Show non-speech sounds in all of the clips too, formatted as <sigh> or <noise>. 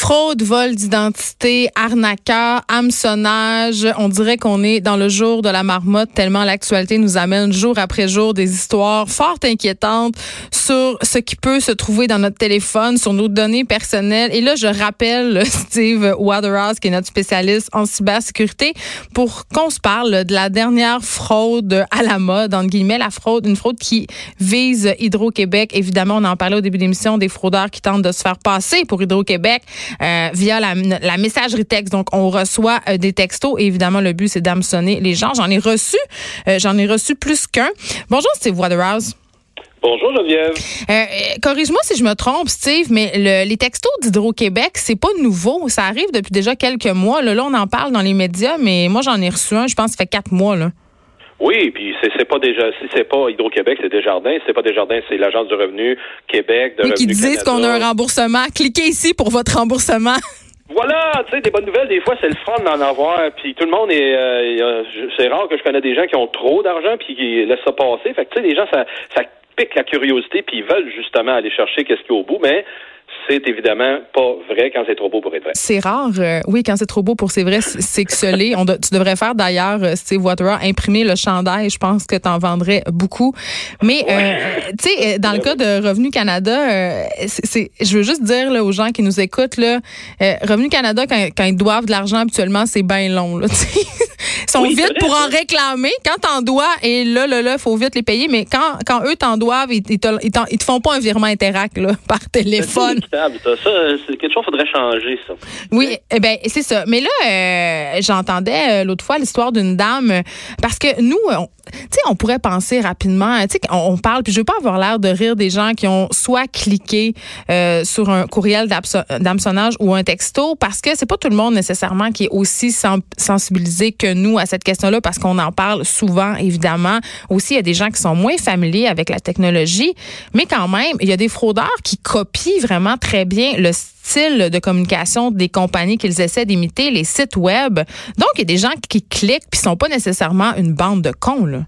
Fraude, vol d'identité, arnaqueur, hameçonnage. On dirait qu'on est dans le jour de la marmotte tellement l'actualité nous amène jour après jour des histoires fort inquiétantes sur ce qui peut se trouver dans notre téléphone, sur nos données personnelles. Et là, je rappelle <laughs> Steve Waterhouse, qui est notre spécialiste en cybersécurité, pour qu'on se parle de la dernière fraude à la mode, entre guillemets, la fraude, une fraude qui vise Hydro-Québec. Évidemment, on en parlait au début de l'émission, des fraudeurs qui tentent de se faire passer pour Hydro-Québec. Euh, via la, messagerie texte. Donc, on reçoit euh, des textos et évidemment, le but, c'est d'hameçonner les gens. J'en ai reçu, euh, j'en ai reçu plus qu'un. Bonjour, Steve Waterhouse. Bonjour Geneviève. Corrige-moi si je me trompe, Steve, mais les textos d'Hydro-Québec, c'est pas nouveau. Ça arrive depuis déjà quelques mois. Là, on en parle dans les médias, mais moi, j'en ai reçu un, je pense, ça fait quatre mois. Là. Oui, puis c'est pas déjà si c'est pas Hydro-Québec, c'est Desjardins. Si c'est pas Desjardins, c'est l'Agence du revenu Québec. De oui, qui disent qu'on a un remboursement. Cliquez ici pour votre remboursement. Voilà, tu sais, des bonnes nouvelles, des fois, c'est le fun d'en avoir. Puis tout le monde est... Euh, c'est rare que je connais des gens qui ont trop d'argent puis qui laissent ça passer. Fait que, tu sais, les gens, ça, ça pique la curiosité puis ils veulent justement aller chercher qu'est-ce qu'il y a au bout. Mais c'est évidemment pas vrai quand c'est trop beau pour être vrai. C'est rare, euh, oui, quand c'est trop beau pour c'est vrai, c'est excelé. On tu devrais faire d'ailleurs, euh, Steve Waterer, imprimer le chandail. Je pense que tu en vendrais beaucoup. Mais, euh, tu sais, dans le cas de Revenu Canada, c'est, je veux juste dire là, aux gens qui nous écoutent, là, Revenu Canada, quand, quand ils doivent de l'argent habituellement, c'est bien long. Là, ils sont vite pour en réclamer. Quand t'en dois, et là, là, là, faut vite les payer. Mais quand, quand eux t'en doivent, ils, ils, te, ils, te font pas un virement Interac là, <laughs> par téléphone. Ça, c'est quelque chose faudrait changer, ça. Oui, eh ben c'est ça. Mais là, euh, j'entendais euh, l'autre fois l'histoire d'une dame parce que nous, tu sais, on pourrait penser rapidement, tu sais, on, parle, puis je veux pas avoir l'air de rire des gens qui ont soit cliqué euh, sur un courriel d'hameçonnage ou un texto parce que c'est pas tout le monde nécessairement qui est aussi sensibilisé que nous à cette question-là parce qu'on en parle souvent, évidemment. Aussi, il y a des gens qui sont moins familiers avec la technologie, mais quand même, il y a des fraudeurs qui copient vraiment très bien le style de communication des compagnies qu'ils essaient d'imiter, les sites web. Donc, il y a des gens qui cliquent puis sont pas nécessairement une bande de cons, là.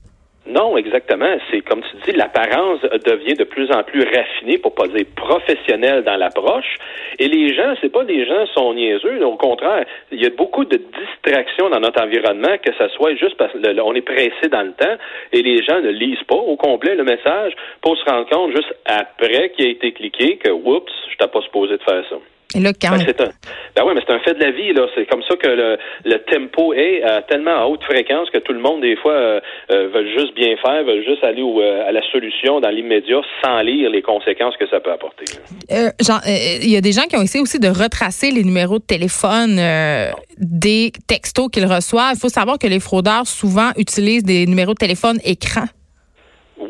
Non, exactement. C'est comme tu dis, l'apparence devient de plus en plus raffinée, pour pas dire professionnelle dans l'approche. Et les gens, c'est pas des gens sont niaiseux. Au contraire, il y a beaucoup de distractions dans notre environnement, que ce soit juste parce qu'on est pressé dans le temps et les gens ne lisent pas au complet le message pour se rendre compte juste après qu'il a été cliqué que, oups, je t'ai pas supposé de faire ça. Et là, quand... Ben, c'est un, ben ouais, mais c'est un fait de la vie. là. C'est comme ça que le, le tempo est à tellement à haute fréquence que tout le monde, des fois, euh, euh veut juste bien faire, veut juste aller euh, à la solution dans l'immédiat sans lire les conséquences que ça peut apporter. Euh, il y a des gens qui ont essayé aussi de retracer les numéros de téléphone des textos qu'ils reçoivent. Il faut savoir que les fraudeurs souvent utilisent des numéros de téléphone écran.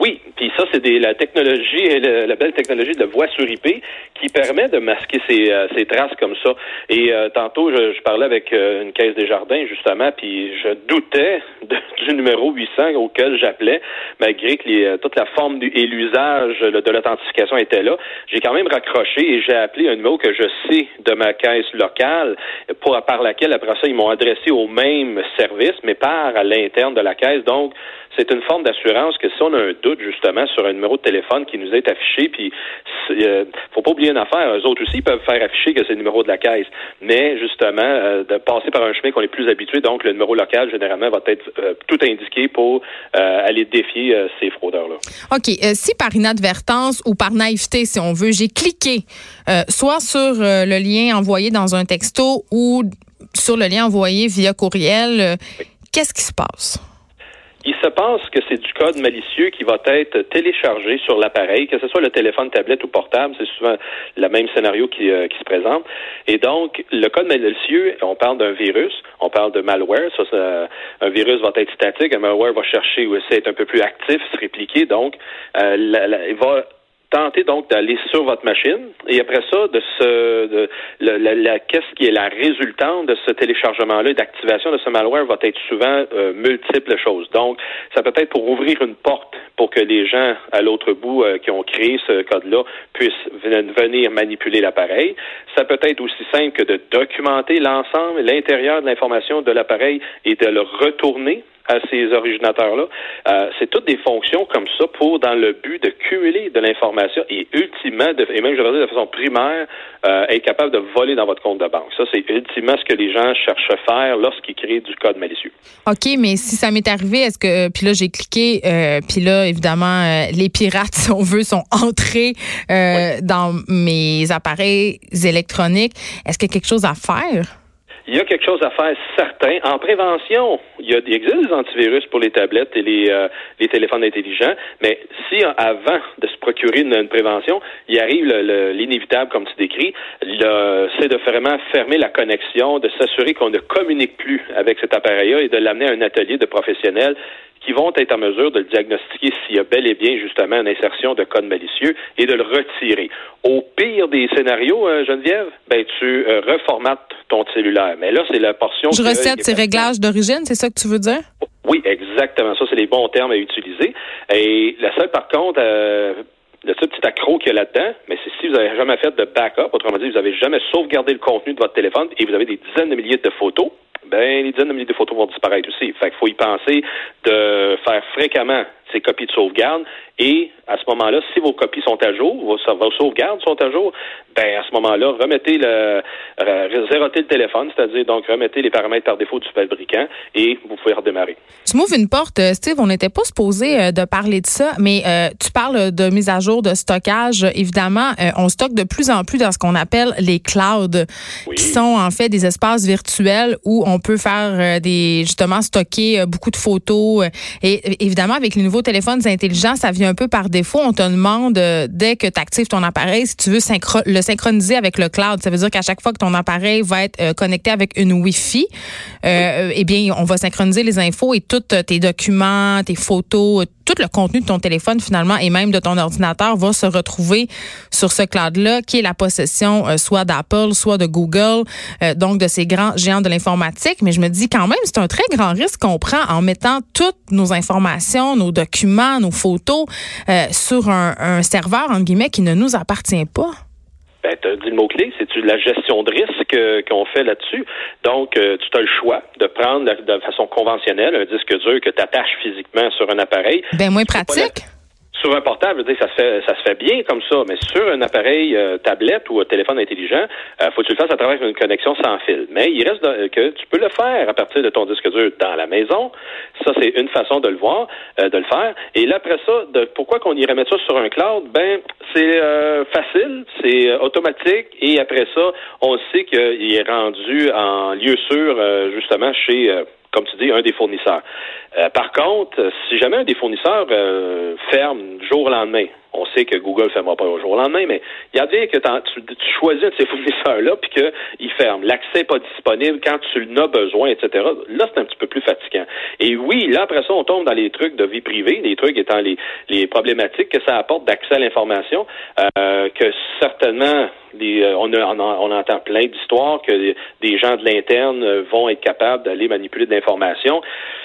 Oui, puis ça, c'est la technologie, la belle technologie de voix sur IP qui permet de masquer ces, euh, ces traces comme ça. Et euh, tantôt, je, parlais avec euh, une caisse des jardins, justement, puis je doutais <laughs> du numéro 800 auquel j'appelais, malgré que les, toute la forme et l'usage de l'authentification était là. J'ai quand même raccroché et j'ai appelé un numéro que je sais de ma caisse locale, pour, par laquelle, après ça, ils m'ont adressé au même service, mais par à l'interne de la caisse. Donc, c'est une forme d'assurance que si on a un doute justement sur un numéro de téléphone qui nous est affiché, puis euh, faut pas oublier une affaire, eux autres aussi ils peuvent faire afficher que c'est le numéro de la caisse, mais justement euh, de passer par un chemin qu'on est plus habitué, donc le numéro local généralement va être euh, tout indiqué pour aller défier ces fraudeurs-là. OK. si par inadvertance ou par naïveté, si on veut, j'ai cliqué soit sur le lien envoyé dans un texto ou sur le lien envoyé via courriel, qu'est-ce qui se passe? Il se passe que c'est du code malicieux qui va être téléchargé sur l'appareil, que ce soit le téléphone, tablette ou portable, c'est souvent le même scénario qui, euh, qui, se présente. Et donc, le code malicieux, on parle d'un virus, on parle de malware. Ça, un virus va être statique, un malware va chercher ou essayer d'être un peu plus actif, se répliquer. Donc, euh, il va tenter donc d'aller sur votre machine et après ça, de ce, de, la, qu'est-ce qui est la résultante de ce téléchargement-là, d'activation de ce malware va être souvent euh, multiples choses. Donc, ça peut être pour ouvrir une porte pour que les gens à l'autre bout euh, qui ont créé ce code-là puissent venir manipuler l'appareil. Ça peut être aussi simple que de documenter l'ensemble, l'intérieur de l'information de l'appareil et de le retourner à ces originateurs-là. Euh, c'est toutes des fonctions comme ça pour, dans le but de cumuler de l'information et ultimement, de, et même je vais dire de façon primaire, euh, être capable de voler dans votre compte de banque. Ça, c'est ultimement ce que les gens cherchent à faire lorsqu'ils créent du code malicieux. OK, mais si ça m'est arrivé, est-ce que, puis là, j'ai cliqué, euh, puis là, évidemment, euh, les pirates, <laughs> si on veut, sont entrés euh, dans mes appareils électroniques. Est-ce qu'il y a quelque chose à faire? Il y a quelque chose à faire certain. En prévention, il, y a, il existe des antivirus pour les tablettes et les, euh, les téléphones intelligents, mais si avant de se procurer une, une prévention, il arrive l'inévitable, comme tu décris, c'est de vraiment fermer la connexion, de s'assurer qu'on ne communique plus avec cet appareil-là et de l'amener à un atelier de professionnels qui vont être en mesure de le diagnostiquer s'il y a bel et bien justement une insertion de code malicieux et de le retirer. Au pire des scénarios, euh, Geneviève, ben tu euh, reformates ton cellulaire. Mais là, c'est la portion. Je recette ces réglages d'origine, c'est ça que tu veux dire? Oui, exactement. Ça, c'est les bons termes à utiliser. Et la seule, par contre, euh, le seul petit accro qu'il y a là-dedans, mais c'est si vous n'avez jamais fait de backup, autrement dit, vous n'avez jamais sauvegardé le contenu de votre téléphone et vous avez des dizaines de milliers de photos, ben les dizaines de milliers de photos vont disparaître aussi. Fait qu'il faut y penser de faire fréquemment ces copies de sauvegarde et à ce moment-là, si vos copies sont à jour, vos, sauvegardes sont à jour, ben à ce moment-là, remettez le euh, zérotez le téléphone, c'est-à-dire donc remettez les paramètres par défaut du fabricant et vous pouvez redémarrer. Tu m'ouvres une porte, euh, Steve, on n'était pas supposé euh, de parler de ça, mais tu parles de mise à jour de stockage. Évidemment, on stocke de plus en plus dans ce qu'on appelle les clouds, qui sont en fait des espaces virtuels où on peut faire des justement stocker beaucoup de photos. Et évidemment, avec les nouveaux téléphones intelligents, ça vient un peu par défaut. On te demande dès que tu actives ton appareil si tu veux le synchroniser avec le cloud. Ça veut dire qu'à chaque fois que ton appareil va être euh, connecté avec une Wi-Fi, euh, eh bien, on va synchroniser les infos et tous tes documents, tes photos, tout le contenu de ton téléphone finalement et même de ton ordinateur va se retrouver sur ce cloud-là qui est la possession euh, soit d'Apple, soit de Google, euh, donc de ces grands géants de l'informatique. Mais je me dis quand même, c'est un très grand risque qu'on prend en mettant toutes nos informations, nos documents, nos photos sur un, un serveur, en guillemets, qui ne nous appartient pas. Ben, tu as dit le mot-clé, c'est la gestion de risque euh, qu'on fait là-dessus? Donc, euh, tu as le choix de prendre de, façon conventionnelle un disque dur que tu attaches physiquement sur un appareil. Ben moins pratique sur un portable, ça se fait, ça se fait bien comme ça, mais sur un appareil euh, tablette ou un téléphone intelligent, euh, faut que tu le fasses à travers une connexion sans fil. Mais il reste que tu peux le faire à partir de ton disque dur dans la maison. Ça, c'est une façon de le voir, euh, de le faire. Et là, après ça, de, pourquoi qu'on irait mettre ça sur un cloud? Ben, c'est facile, c'est automatique, et après ça, on sait qu'il est rendu en lieu sûr, justement, chez comme tu dis, un des fournisseurs. Euh, par contre, si jamais un des fournisseurs euh, ferme jour au lendemain, on sait que Google ne fermera pas au jour au lendemain, mais il y a bien que tu, choisis un de ces <laughs> fournisseurs-là puis qu'il ferme. L'accès n'est pas disponible quand tu en as besoin, etc. Là, c'est un petit peu plus fatigant. Et oui, là, après ça, on tombe dans les trucs de vie privée, les trucs étant les, les problématiques que ça apporte d'accès à l'information, euh, que certainement, euh, on, on, entend plein d'histoires que des gens de l'interne vont être capables d'aller manipuler de l'information.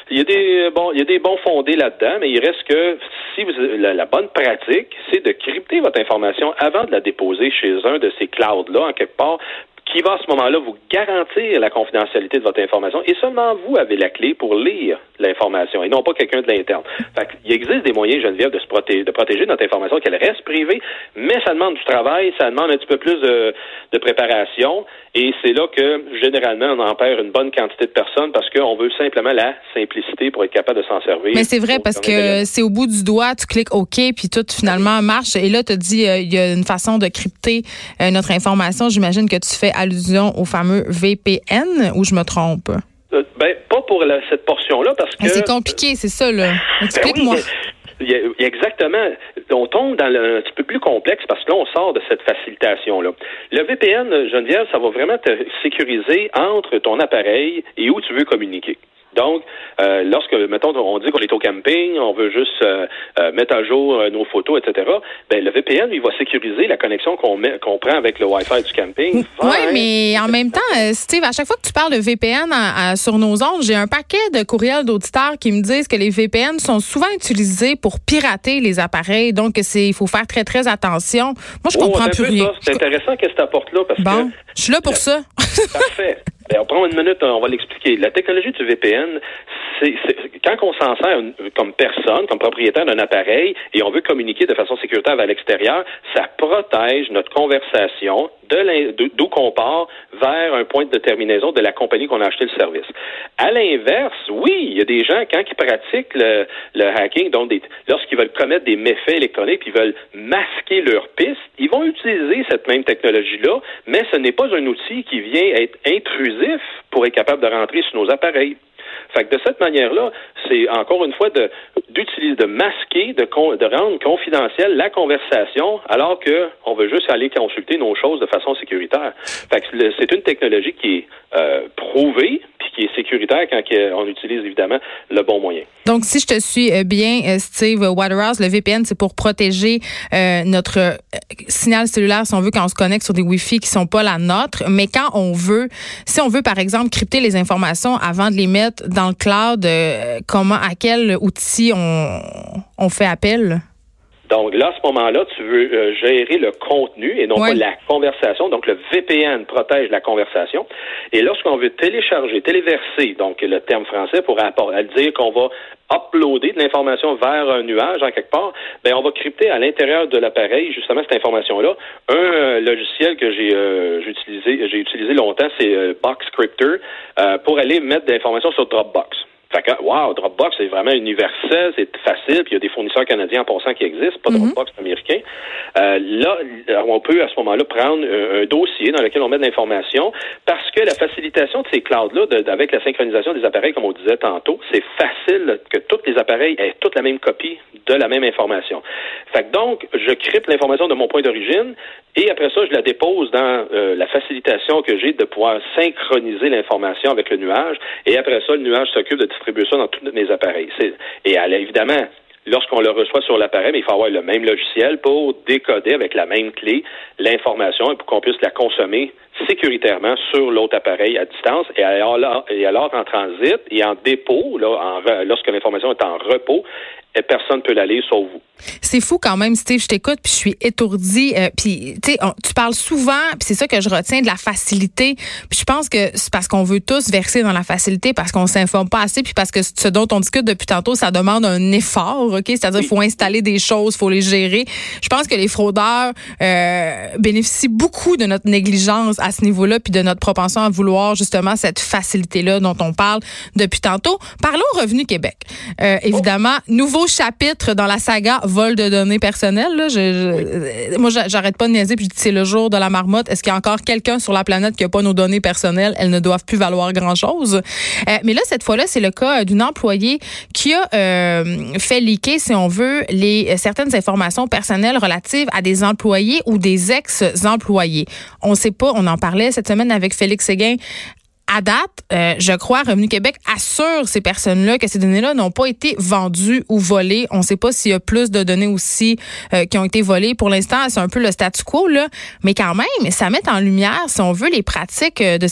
Il y a des bon, il y a des bons fondés là-dedans, mais il reste que si vous, la bonne pratique, c'est de crypter votre information avant de la déposer chez un de ces clouds-là, en quelque part, qui va à ce moment-là vous garantir la confidentialité de votre information et seulement vous avez la clé pour lire l'information et non pas quelqu'un de l'interne. Il existe des moyens, Geneviève, de, se protéger, de protéger notre information qu'elle reste privée, mais ça demande du travail, ça demande un petit peu plus de, de préparation et c'est là que généralement on en perd une bonne quantité de personnes parce qu'on veut simplement la simplicité pour être capable de s'en servir. Mais c'est vrai parce que c'est au bout du doigt, tu cliques OK puis tout finalement marche et là tu dis euh, il y a une façon de crypter euh, notre information. J'imagine que tu fais allusion au fameux VPN ou je me trompe? Euh, ben, pas pour cette portion-là, parce que. C'est compliqué, c'est ça, là. Ben Explique-moi. exactement. On tombe dans le, un petit peu plus complexe parce que là, on sort de cette facilitation-là. Le VPN, Geneviève, ça va vraiment te sécuriser entre ton appareil et où tu veux communiquer. Donc, euh, lorsque, mettons, on dit qu'on est au camping, on veut juste euh, euh, mettre à jour nos photos, etc., ben, le VPN, il va sécuriser la connexion qu'on met, qu'on prend avec le Wi-Fi du camping. Oui, mais en même temps, Steve, à chaque fois que tu parles de VPN sur nos ondes, j'ai un paquet de courriels d'auditeurs qui me disent que les VPN sont souvent utilisés pour pirater les appareils. Donc, c'est, il faut faire très, très attention. Moi, je oh, comprends plus rien. C'est intéressant qu'est-ce que tu apportes là parce bon, je suis là pour <laughs> ça. Parfait. Ben, on prend une minute, on va l'expliquer. La technologie du VPN, c'est, quand on s'en sert comme personne, comme propriétaire d'un appareil, et on veut communiquer de façon sécuritaire vers l'extérieur, ça protège notre conversation d'où qu'on part vers un point de terminaison de la compagnie qu'on a acheté le service. À l'inverse, oui, il y a des gens, quand ils pratiquent le, le hacking, donc lorsqu'ils veulent commettre des méfaits électroniques, ils veulent masquer leur piste, ils vont utiliser cette même technologie-là, mais ce n'est pas un outil qui vient être intrusif pour être capable de rentrer sur nos appareils. Fait que de cette manière-là, c'est encore une fois de d'utiliser, de masquer, de, de rendre confidentielle la conversation, alors que on veut juste aller consulter nos choses de façon sécuritaire. Fait que c'est une technologie qui est euh, prouvée, qui est sécuritaire quand on utilise évidemment le bon moyen. Donc, si je te suis euh, bien, euh, Steve Waterhouse, le VPN, c'est pour protéger notre signal cellulaire, si on veut, quand on se connecte sur des Wi-Fi qui sont pas la nôtre. Mais quand on veut, si on veut, par exemple, crypter les informations avant de les mettre dans le cloud, comment, à quel outil on, on fait appel? Donc là, à ce moment-là, tu veux euh, gérer le contenu et non pas la conversation. Donc le VPN protège la conversation. Et lorsqu'on veut télécharger, téléverser, donc le terme français pour dire qu'on va uploader de l'information vers un nuage en quelque part, ben on va crypter à l'intérieur de l'appareil justement cette information-là. Un euh, logiciel que j'ai euh, utilisé, j'ai utilisé longtemps, c'est Box Crypter pour aller mettre de l'information sur Dropbox. Fait que, wow, Dropbox, c'est vraiment universel, c'est facile, puis il y a des fournisseurs canadiens en passant qui existent, pas mhm. Dropbox américain. Euh, là, on peut à ce moment-là prendre un, dossier dans lequel on met de l'information parce que la facilitation de ces clouds-là, avec la synchronisation des appareils, comme on disait tantôt, c'est facile que tous les appareils aient toute la même copie de la même information. Fait que donc, je crypte l'information de mon point d'origine et après ça, je la dépose dans euh, la facilitation que j'ai de pouvoir synchroniser l'information avec le nuage et après ça, le nuage s'occupe de distribuer ça dans tous mes appareils. Et évidemment, lorsqu'on le reçoit sur l'appareil, il faut avoir le même logiciel pour décoder avec la même clé l'information et pour qu'on puisse la consommer sécuritairement sur l'autre appareil à distance et alors, et en transit et en dépôt, là, lorsque l'information est en repot, personne ne peut l'aller sauf vous. C'est fou quand même, Steve. Je t'écoute, puis je suis étourdie. Euh, puis tu sais, tu parles souvent, puis c'est ça que je retiens de la facilité. Puis je pense que c'est parce qu'on veut tous verser dans la facilité, parce qu'on s'informe pas assez, puis parce que ce dont on discute depuis tantôt, ça demande un effort, ok? C'est-à-dire, il faut installer des choses, faut les gérer. Je pense que les fraudeurs euh, bénéficient beaucoup de notre négligence à ce niveau-là, puis de notre propension à vouloir justement cette facilité-là dont on parle depuis tantôt. Parlons Revenu Québec. Euh, évidemment, nouveau chapitre dans la saga vol de données personnelles. Là. Je, Moi, j'arrête pas de niaiser, puis je dis c'est le jour de la marmotte. Est-ce qu'il y a encore quelqu'un sur la planète qui n'a pas nos données personnelles? Elles ne doivent plus valoir grand-chose. Euh, mais là, cette fois-là, c'est le cas d'une employée qui a euh, fait leaker, si on veut, les certaines informations personnelles relatives à des employés ou des ex-employés. On ne sait pas, on en parlait cette semaine avec Félix Séguin à date, euh, je crois, Revenu Québec assure ces personnes-là que ces données-là n'ont pas été vendues ou volées. On ne sait pas s'il y a plus de données aussi euh, qui ont été volées. Pour l'instant, c'est un peu le statu quo, là. Mais quand même, ça met en lumière, si on veut, les pratiques, euh, de,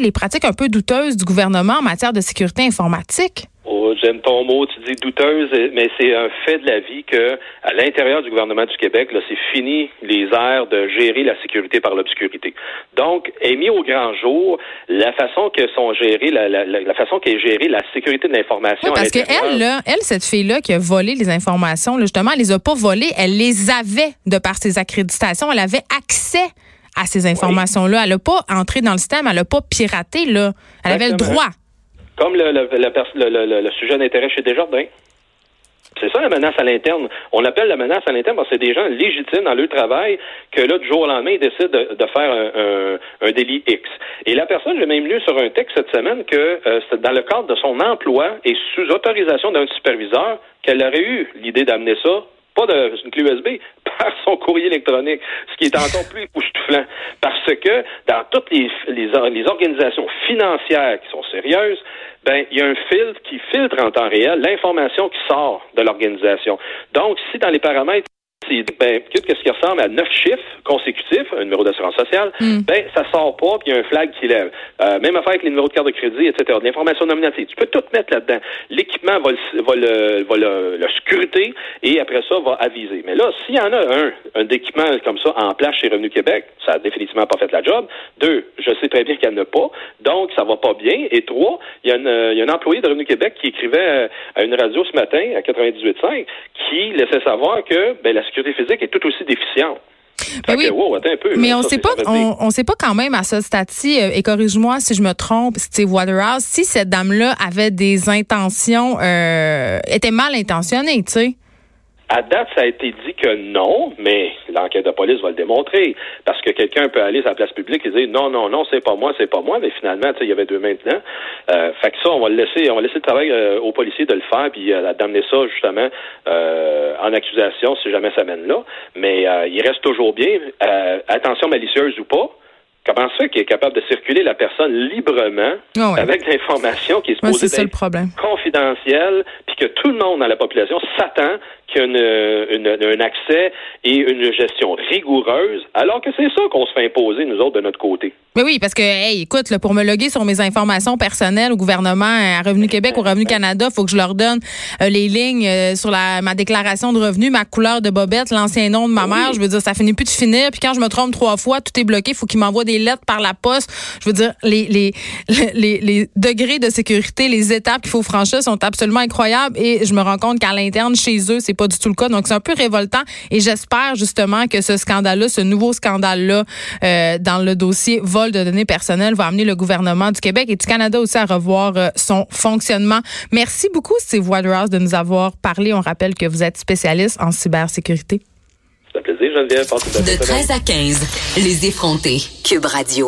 les pratiques un peu douteuses du gouvernement en matière de sécurité informatique. Oh, j'aime ton mot, tu dis douteuse, mais c'est un fait de la vie que à l'intérieur du gouvernement du Québec, là, c'est fini les airs de gérer la sécurité par l'obscurité. Donc, est mis au grand jour la façon que sont gérées, la, la, la façon qu'est gérée la sécurité de l'information. parce qu'elle, là, elle, cette fille-là qui a volé les informations, là, justement, elle les a pas volées, elle les avait de par ses accréditations, elle avait accès à ces informations-là. Elle n'a pas entré dans le système, elle n'a pas piraté, là. Elle avait le droit. Comme le, le, le, sujet d'intérêt chez Desjardins. C'est ça la menace à l'interne. On appelle la menace à l'interne parce que c'est des gens légitimes dans leur travail que là, du jour au lendemain, ils décident de, faire un, un, délit X. Et la personne, j'ai même lu sur un texte cette semaine que euh, dans le cadre de son emploi et sous autorisation d'un superviseur, qu'elle aurait eu l'idée d'amener ça pas d'une clé USB, <laughs> par son courrier électronique, ce qui est encore plus époustouflant. Parce que dans toutes les, les, organisations financières qui sont sérieuses, ben, il y a un filtre qui filtre en temps réel l'information qui sort de l'organisation. Donc, si dans les paramètres ben, qu'est-ce qui ressemble à neuf chiffres consécutifs, un numéro d'assurance sociale, mm. ben, ça sort pas, puis il y a un flag qui lève. Euh, même affaire avec les numéros de carte de crédit, etc. L'information nominative. Tu peux tout mettre là-dedans. L'équipement va, le, va, le, va le, scruter et après ça va aviser. Mais là, s'il y en a un, un équipement comme ça en place chez Revenu Québec, ça a définitivement pas fait la job. Deux, je sais très bien qu'il n'y en a pas, donc ça va pas bien. Et trois, il y, a il y a un employé de Revenu Québec qui écrivait à une radio ce matin, à 98.5, qui laissait savoir que ben, la sécurité physique est tout aussi déficiente. Ben oui. mais on ne sait pas, on, sait pas quand même à ce stade-ci, euh, et corrige-moi si je me trompe, Steve Waterhouse, si cette dame-là avait des intentions, euh, était mal intentionnée, tu sais. À date, ça a été dit que non, mais l'enquête de police va le démontrer. Parce que quelqu'un peut aller sur la place publique et dire non, non, non, c'est pas moi, c'est pas moi, mais finalement, il y avait deux maintenant. Euh, fait que ça, on va le laisser, on va laisser le travail euh, aux policiers de le faire, puis euh, d'amener ça justement euh, en accusation si jamais ça mène là. Mais il reste toujours bien, attention malicieuse ou pas, Comment ça qu'il est capable de circuler la personne librement ah avec l'information qui est supposée être confidentielle, puis que tout le monde dans la population s'attend qu'il y ait un accès et une gestion rigoureuse, alors que c'est ça qu'on se fait imposer, nous autres, de notre côté. Mais oui, parce que, hey, écoute, pour me loguer sur mes informations personnelles au gouvernement, à Revenu Québec, au Revenu Canada, il faut que je leur donne euh, les lignes euh, sur la, ma déclaration de revenus, ma couleur de bobette, l'ancien nom de ma mère. Je veux dire, ça finit plus de finir. Puis quand je me trompe trois fois, tout est bloqué. Il faut qu'ils m'envoient des lettres par la poste. Je veux dire, les, les, <laughs> les, les degrés de sécurité, les étapes qu'il faut franchir sont absolument incroyables. Et je me rends compte qu'à l'interne, chez eux, c'est pas du tout le cas. Donc, c'est un peu révoltant. Et j'espère justement que ce scandale-là, ce nouveau scandale-là, euh, dans le dossier vol de données personnelles, va amener le gouvernement du Québec et du Canada aussi à revoir euh, son fonctionnement. Merci beaucoup, Steve Waterhouse, de nous avoir parlé. On rappelle que vous êtes spécialiste en cybersécurité. C'est un plaisir, Geneviève. De 13 à 15, les effrontés. Cube Radio.